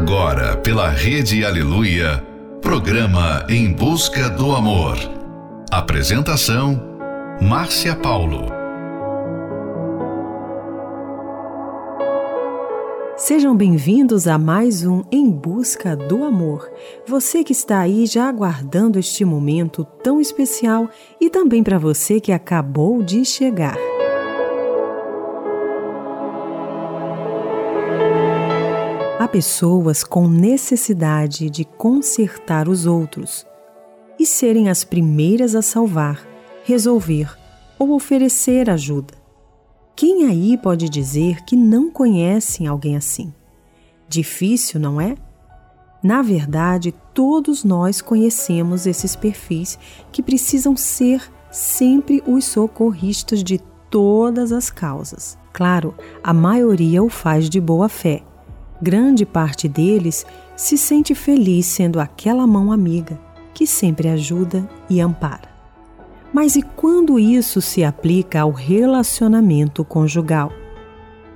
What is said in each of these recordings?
Agora, pela Rede Aleluia, programa Em Busca do Amor. Apresentação: Márcia Paulo. Sejam bem-vindos a mais um Em Busca do Amor. Você que está aí já aguardando este momento tão especial e também para você que acabou de chegar. Pessoas com necessidade de consertar os outros e serem as primeiras a salvar, resolver ou oferecer ajuda. Quem aí pode dizer que não conhecem alguém assim? Difícil, não é? Na verdade, todos nós conhecemos esses perfis que precisam ser sempre os socorristas de todas as causas. Claro, a maioria o faz de boa fé grande parte deles se sente feliz sendo aquela mão amiga que sempre ajuda e ampara. Mas e quando isso se aplica ao relacionamento conjugal?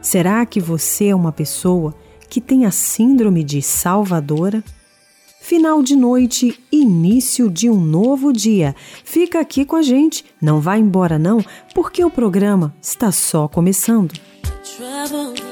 Será que você é uma pessoa que tem a síndrome de salvadora? Final de noite, início de um novo dia. Fica aqui com a gente, não vá embora não, porque o programa está só começando. Travel.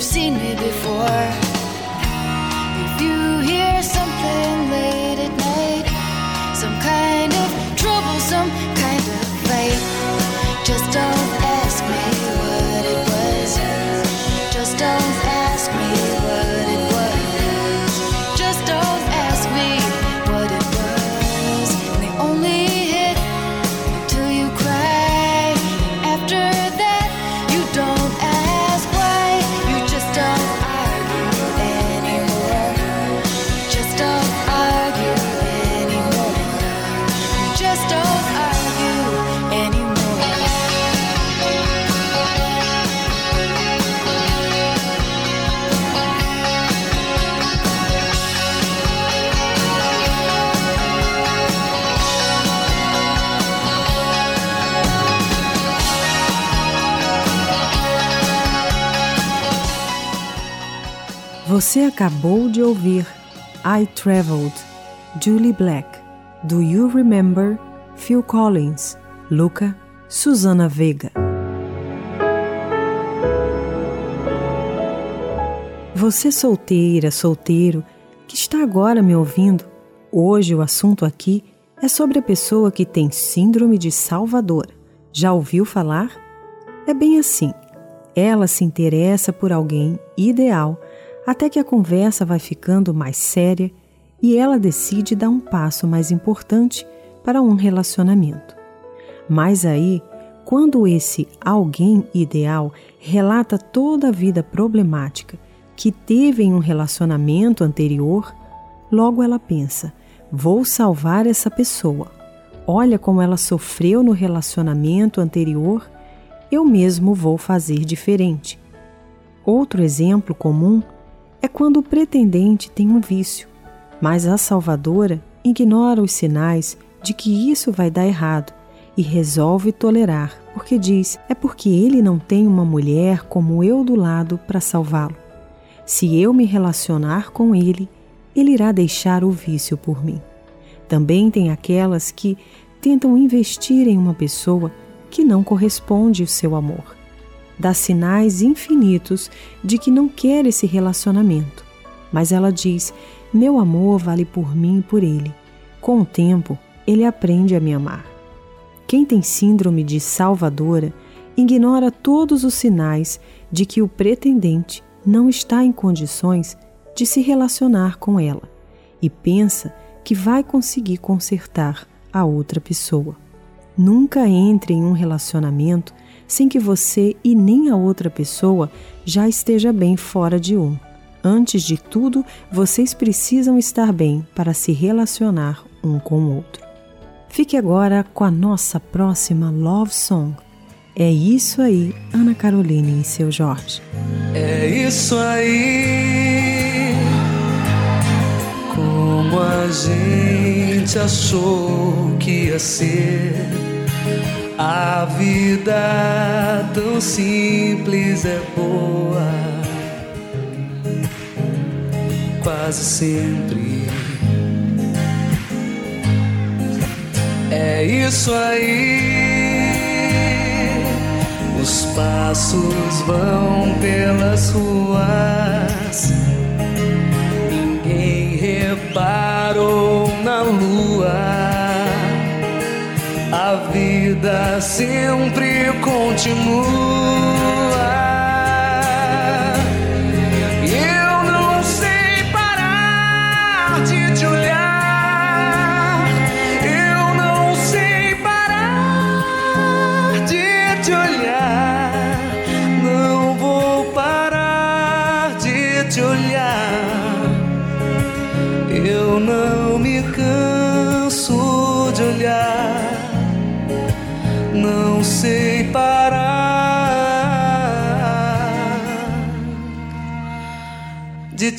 Você acabou de ouvir I Traveled, Julie Black, Do You Remember, Phil Collins, Luca, Susana Vega. Você solteira, solteiro, que está agora me ouvindo, hoje o assunto aqui é sobre a pessoa que tem síndrome de Salvador. Já ouviu falar? É bem assim. Ela se interessa por alguém ideal até que a conversa vai ficando mais séria e ela decide dar um passo mais importante para um relacionamento. Mas aí, quando esse alguém ideal relata toda a vida problemática que teve em um relacionamento anterior, logo ela pensa: vou salvar essa pessoa. Olha como ela sofreu no relacionamento anterior, eu mesmo vou fazer diferente. Outro exemplo comum é quando o pretendente tem um vício, mas a salvadora ignora os sinais de que isso vai dar errado e resolve tolerar, porque diz: é porque ele não tem uma mulher como eu do lado para salvá-lo. Se eu me relacionar com ele, ele irá deixar o vício por mim. Também tem aquelas que tentam investir em uma pessoa que não corresponde ao seu amor. Dá sinais infinitos de que não quer esse relacionamento, mas ela diz: Meu amor vale por mim e por ele. Com o tempo, ele aprende a me amar. Quem tem síndrome de salvadora ignora todos os sinais de que o pretendente não está em condições de se relacionar com ela e pensa que vai conseguir consertar a outra pessoa. Nunca entre em um relacionamento sem que você e nem a outra pessoa já esteja bem fora de um. Antes de tudo, vocês precisam estar bem para se relacionar um com o outro. Fique agora com a nossa próxima Love Song. É isso aí, Ana Carolina e seu Jorge. É isso aí. Como a gente achou que ia ser. A vida tão simples é boa. Quase sempre. É isso aí. Os passos vão pelas ruas. Ninguém reparou na lua. Vida sempre continua.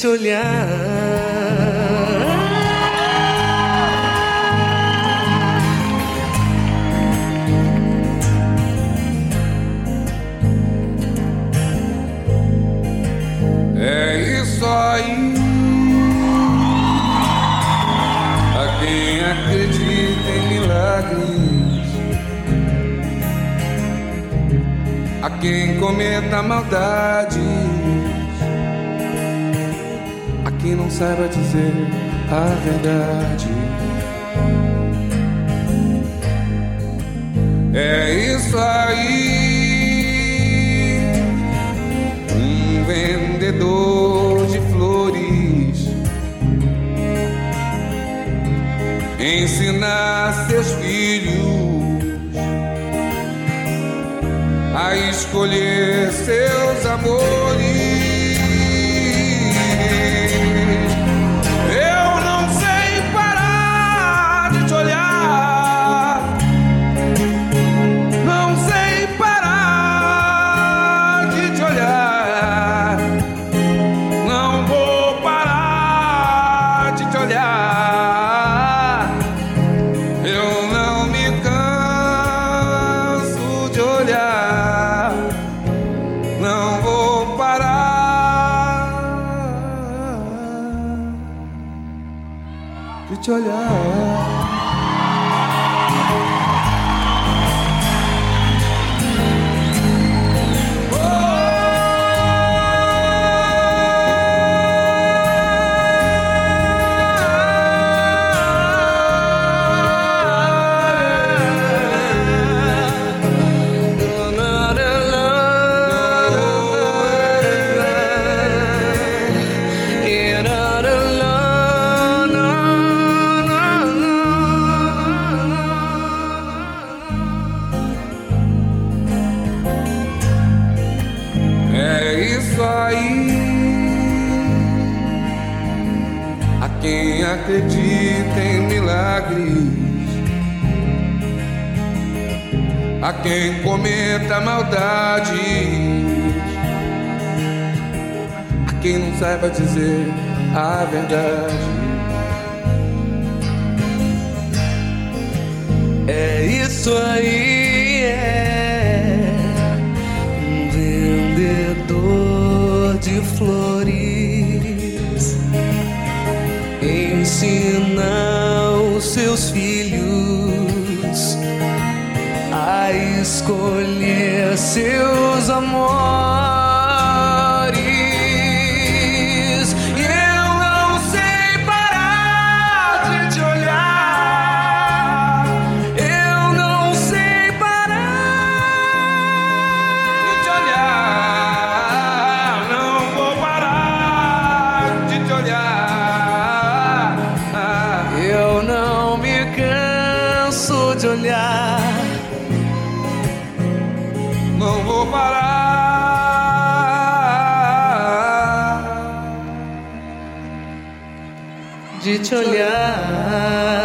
Te olhar. É isso aí. A quem acredita em milagres, a quem cometa maldade que não saiba dizer a verdade. quem não saiba dizer a verdade. É isso aí, é um vendedor de flores ensina os seus filhos a escolher seus amores olhar.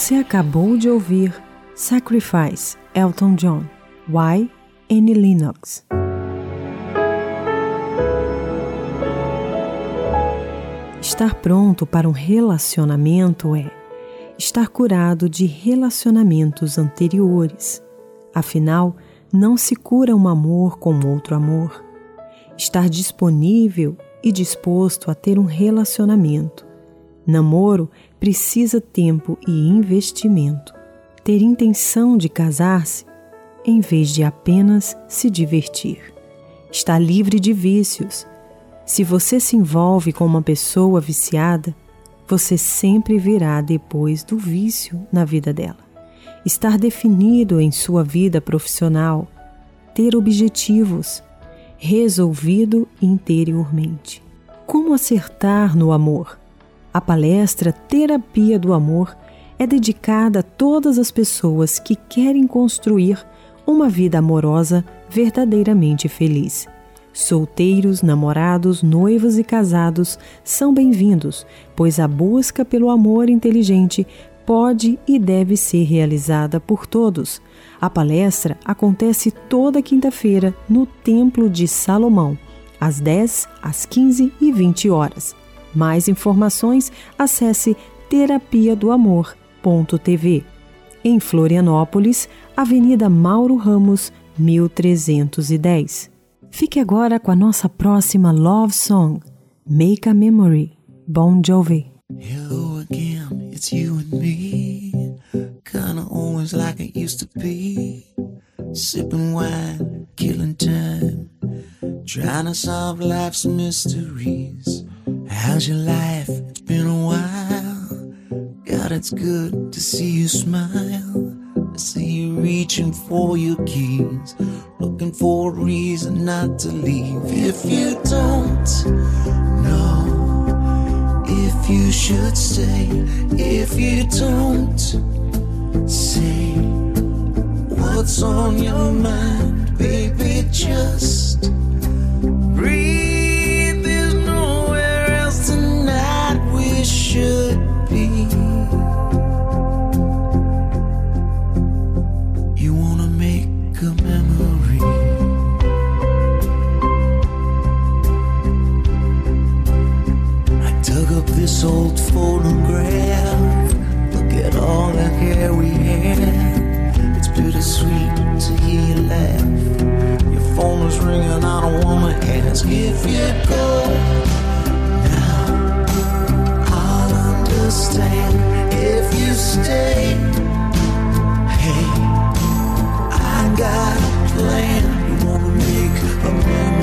Você acabou de ouvir Sacrifice, Elton John, Why, Annie Lennox. Estar pronto para um relacionamento é estar curado de relacionamentos anteriores. Afinal, não se cura um amor com outro amor. Estar disponível e disposto a ter um relacionamento. Namoro precisa tempo e investimento. Ter intenção de casar-se em vez de apenas se divertir. Está livre de vícios. Se você se envolve com uma pessoa viciada, você sempre verá depois do vício na vida dela. Estar definido em sua vida profissional, ter objetivos, resolvido interiormente. Como acertar no amor? A palestra Terapia do Amor é dedicada a todas as pessoas que querem construir uma vida amorosa verdadeiramente feliz. Solteiros, namorados, noivos e casados são bem-vindos, pois a busca pelo amor inteligente pode e deve ser realizada por todos. A palestra acontece toda quinta-feira no Templo de Salomão, às 10, às 15 e 20 horas. Mais informações, acesse terapia do amor.tv. Em Florianópolis, Avenida Mauro Ramos, 1310. Fique agora com a nossa próxima love song, Make a Memory, Bon Jovi. Hello again, it's you and me. Kinda always like it used to be. Sipping wine, killing time. Trying to solve life's mysteries. How's your life? It's been a while. God, it's good to see you smile. I see you reaching for your keys, looking for a reason not to leave. If you don't know if you should stay, if you don't say what's on your mind, baby, just go. Now I'll understand if you stay. Hey. I got a plan. You wanna make a memory.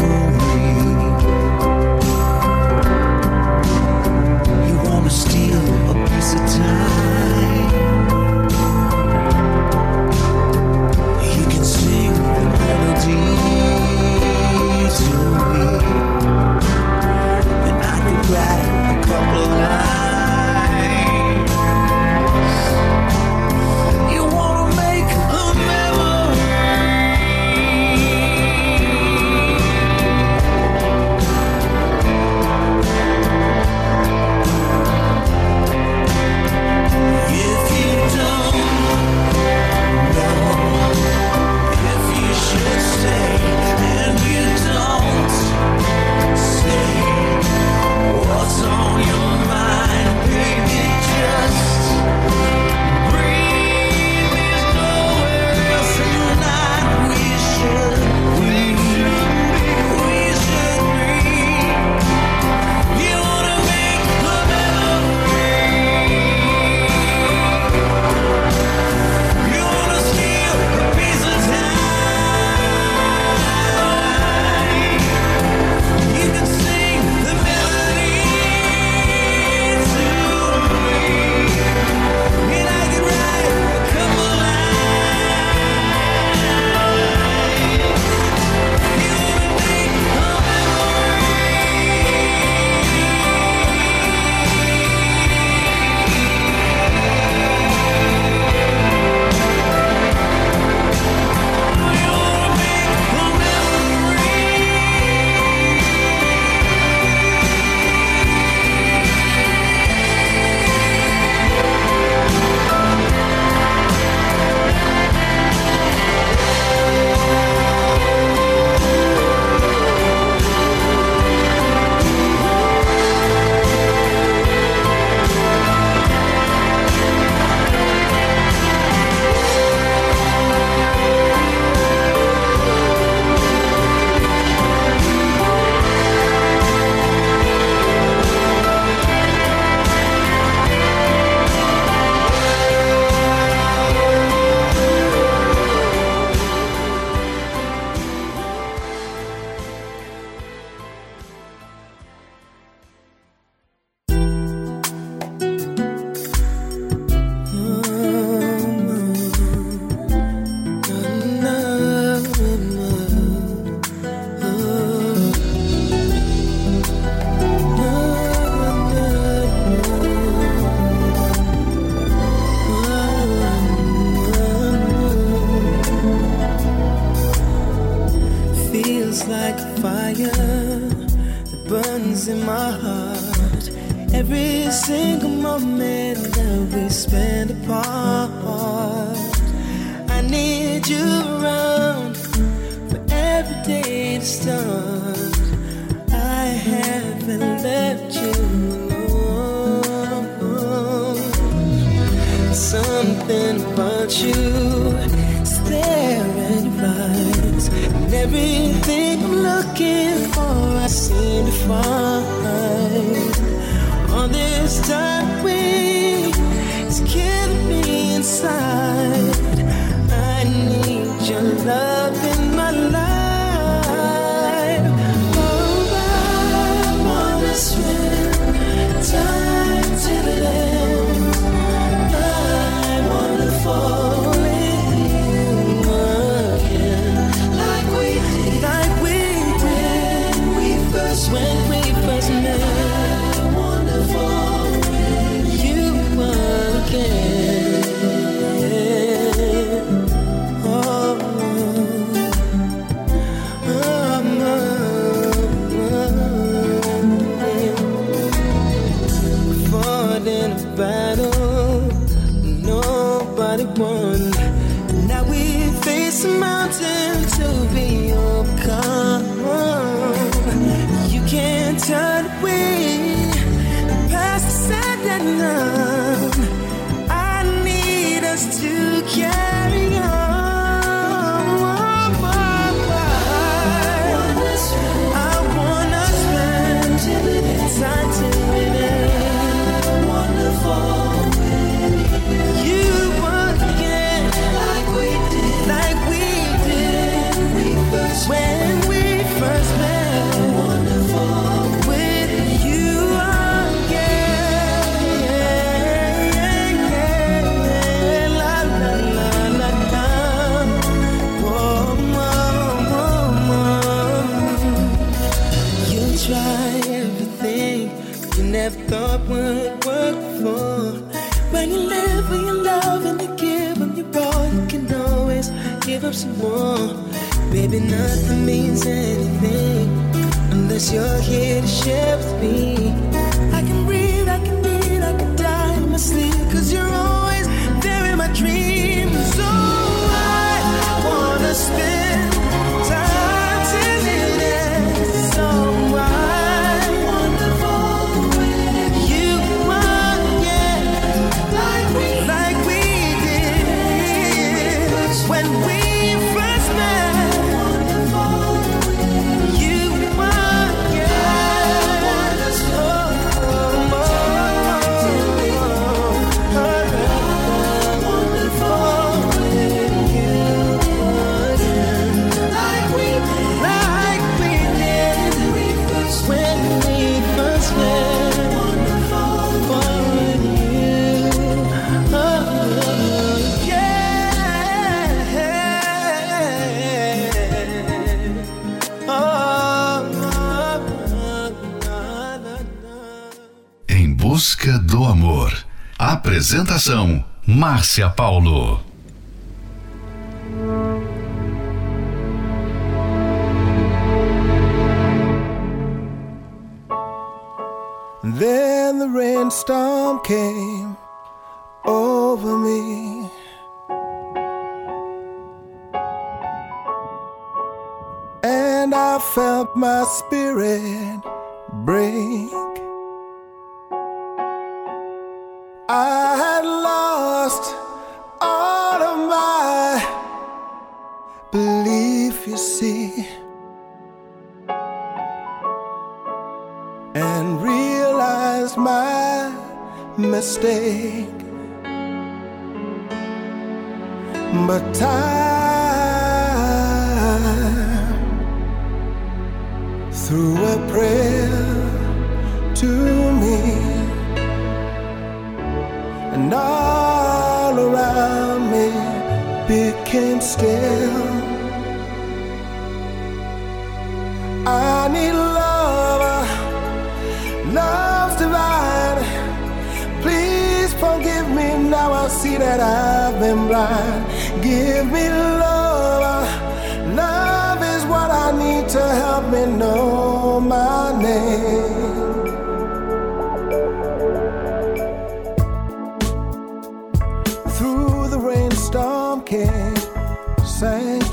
give up some more. Baby, nothing means anything unless you're here to share with me. Apresentação: Márcia Paulo. Then the rainstorm came over me. And I felt my spirit break. I had lost all of my belief, you see, and realized my mistake. But time through a prayer to me and all around me became still. I need love, love's divine. Please forgive me now. I see that I've been blind. Give me love, love is what I need to help me know my name. Rainstorm came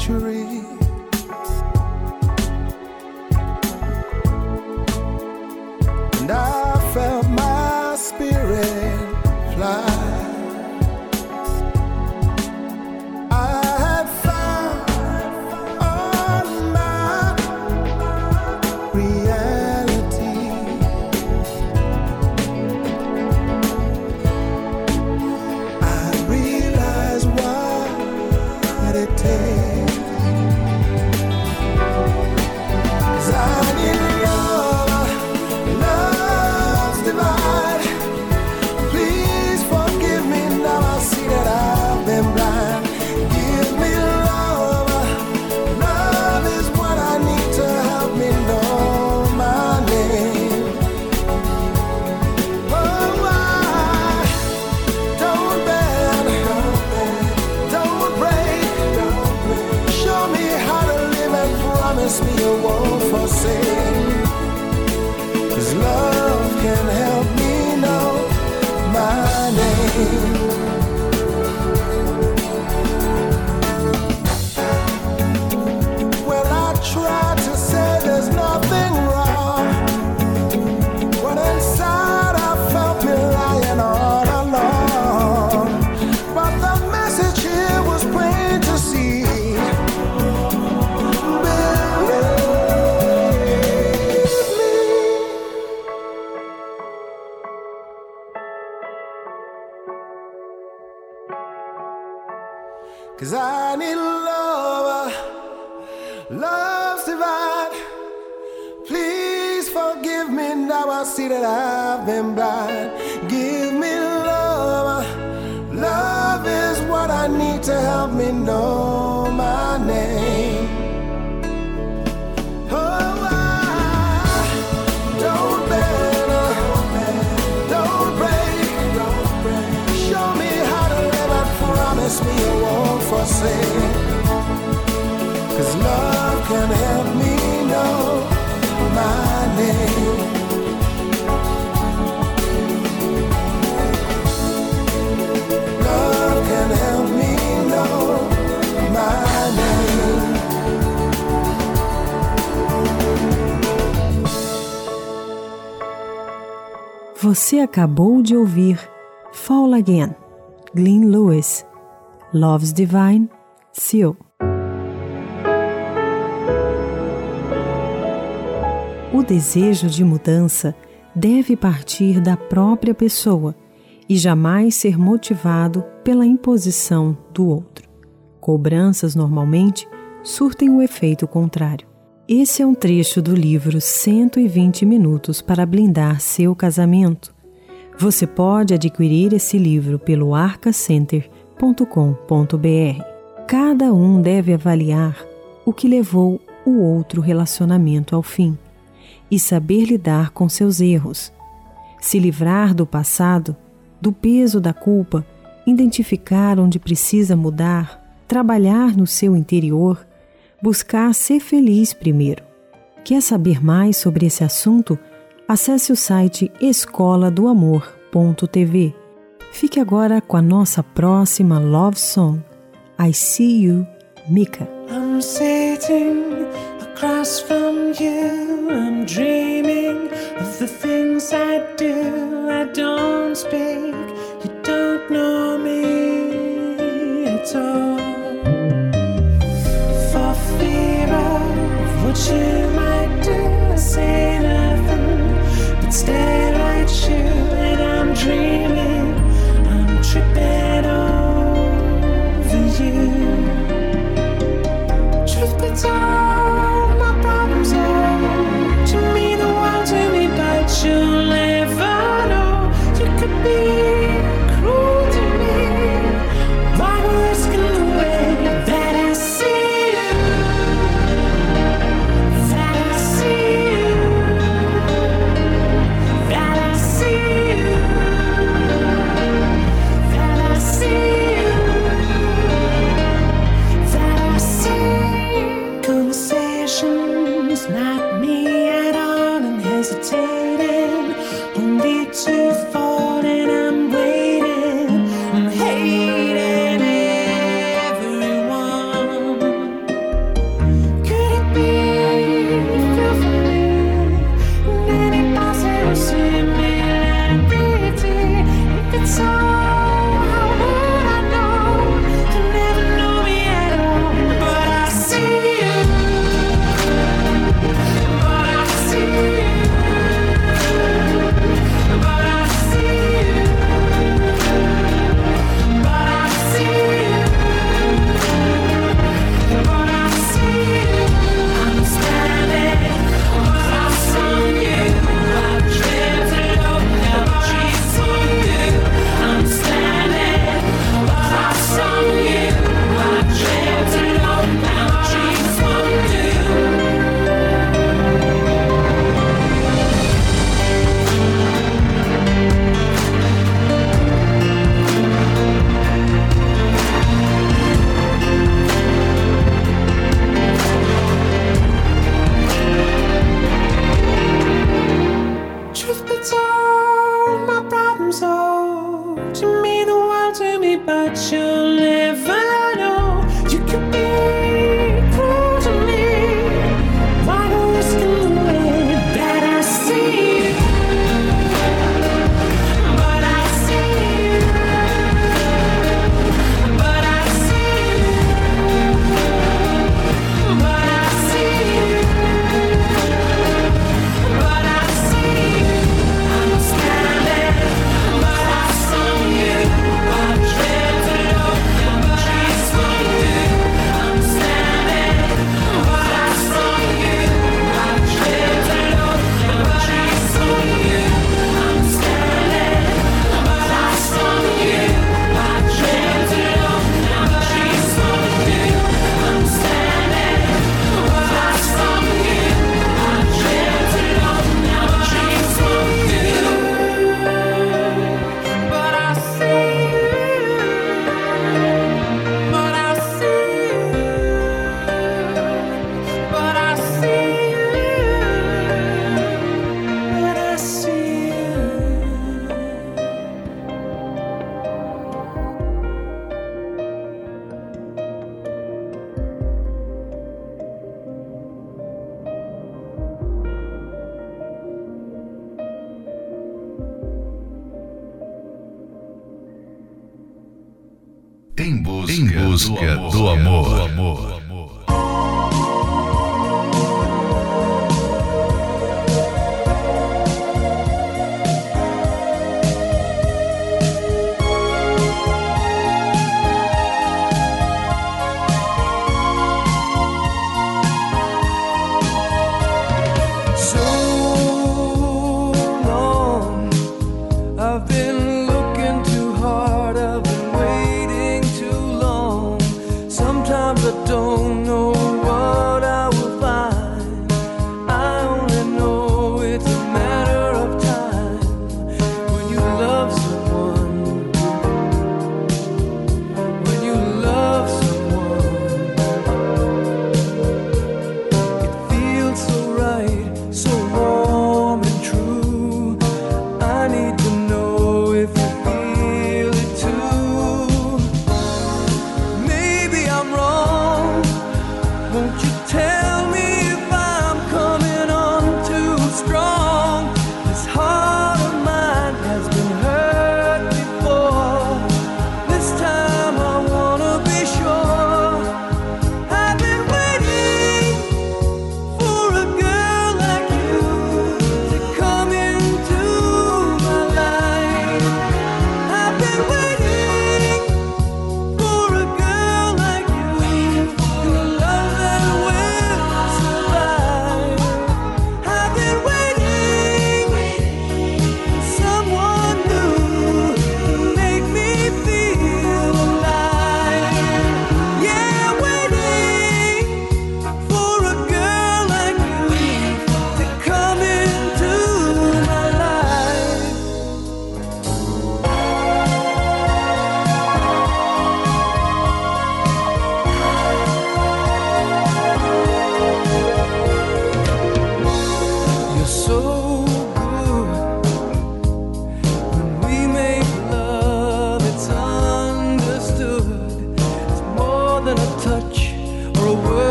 forgive me now. I see that I've been blind. Give me love. Love is what I need to help me know my name. Você acabou de ouvir Fall Again, Glenn Lewis, Love's Divine, Seal. O desejo de mudança deve partir da própria pessoa e jamais ser motivado pela imposição do outro. Cobranças normalmente surtem o efeito contrário. Esse é um trecho do livro 120 Minutos para Blindar Seu Casamento. Você pode adquirir esse livro pelo arcacenter.com.br. Cada um deve avaliar o que levou o outro relacionamento ao fim e saber lidar com seus erros. Se livrar do passado, do peso da culpa, identificar onde precisa mudar, trabalhar no seu interior, buscar ser feliz primeiro. Quer saber mais sobre esse assunto? Acesse o site escola do amor.tv. Fique agora com a nossa próxima love song, I See You, Mika. I'm sitting across from you. I'm dreaming of the things I do. I don't speak. You don't know me at all. Of do amor. Do amor.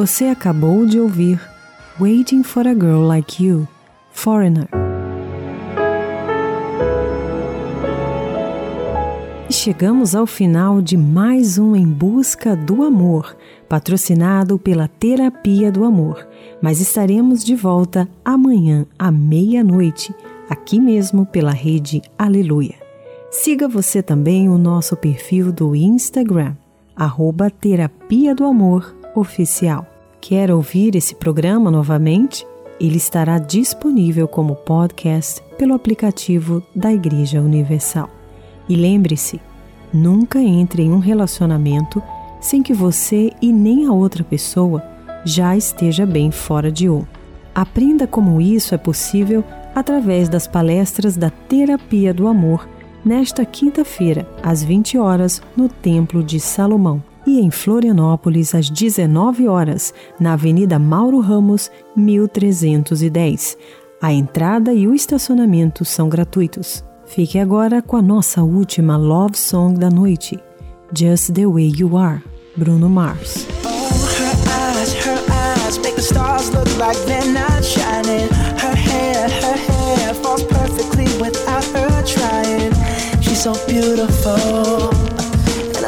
Você acabou de ouvir Waiting for a Girl Like You, Foreigner. Chegamos ao final de mais um Em Busca do Amor, patrocinado pela Terapia do Amor. Mas estaremos de volta amanhã à meia-noite, aqui mesmo pela rede Aleluia. Siga você também o nosso perfil do Instagram, arroba Terapia do Amor Oficial. Quer ouvir esse programa novamente? Ele estará disponível como podcast pelo aplicativo da Igreja Universal. E lembre-se, nunca entre em um relacionamento sem que você e nem a outra pessoa já esteja bem fora de um. Aprenda como isso é possível através das palestras da Terapia do Amor nesta quinta-feira, às 20 horas, no Templo de Salomão e em Florianópolis às 19 horas, na Avenida Mauro Ramos, 1310. A entrada e o estacionamento são gratuitos. Fique agora com a nossa última love song da noite, Just the Way You Are, Bruno Mars. her eyes, her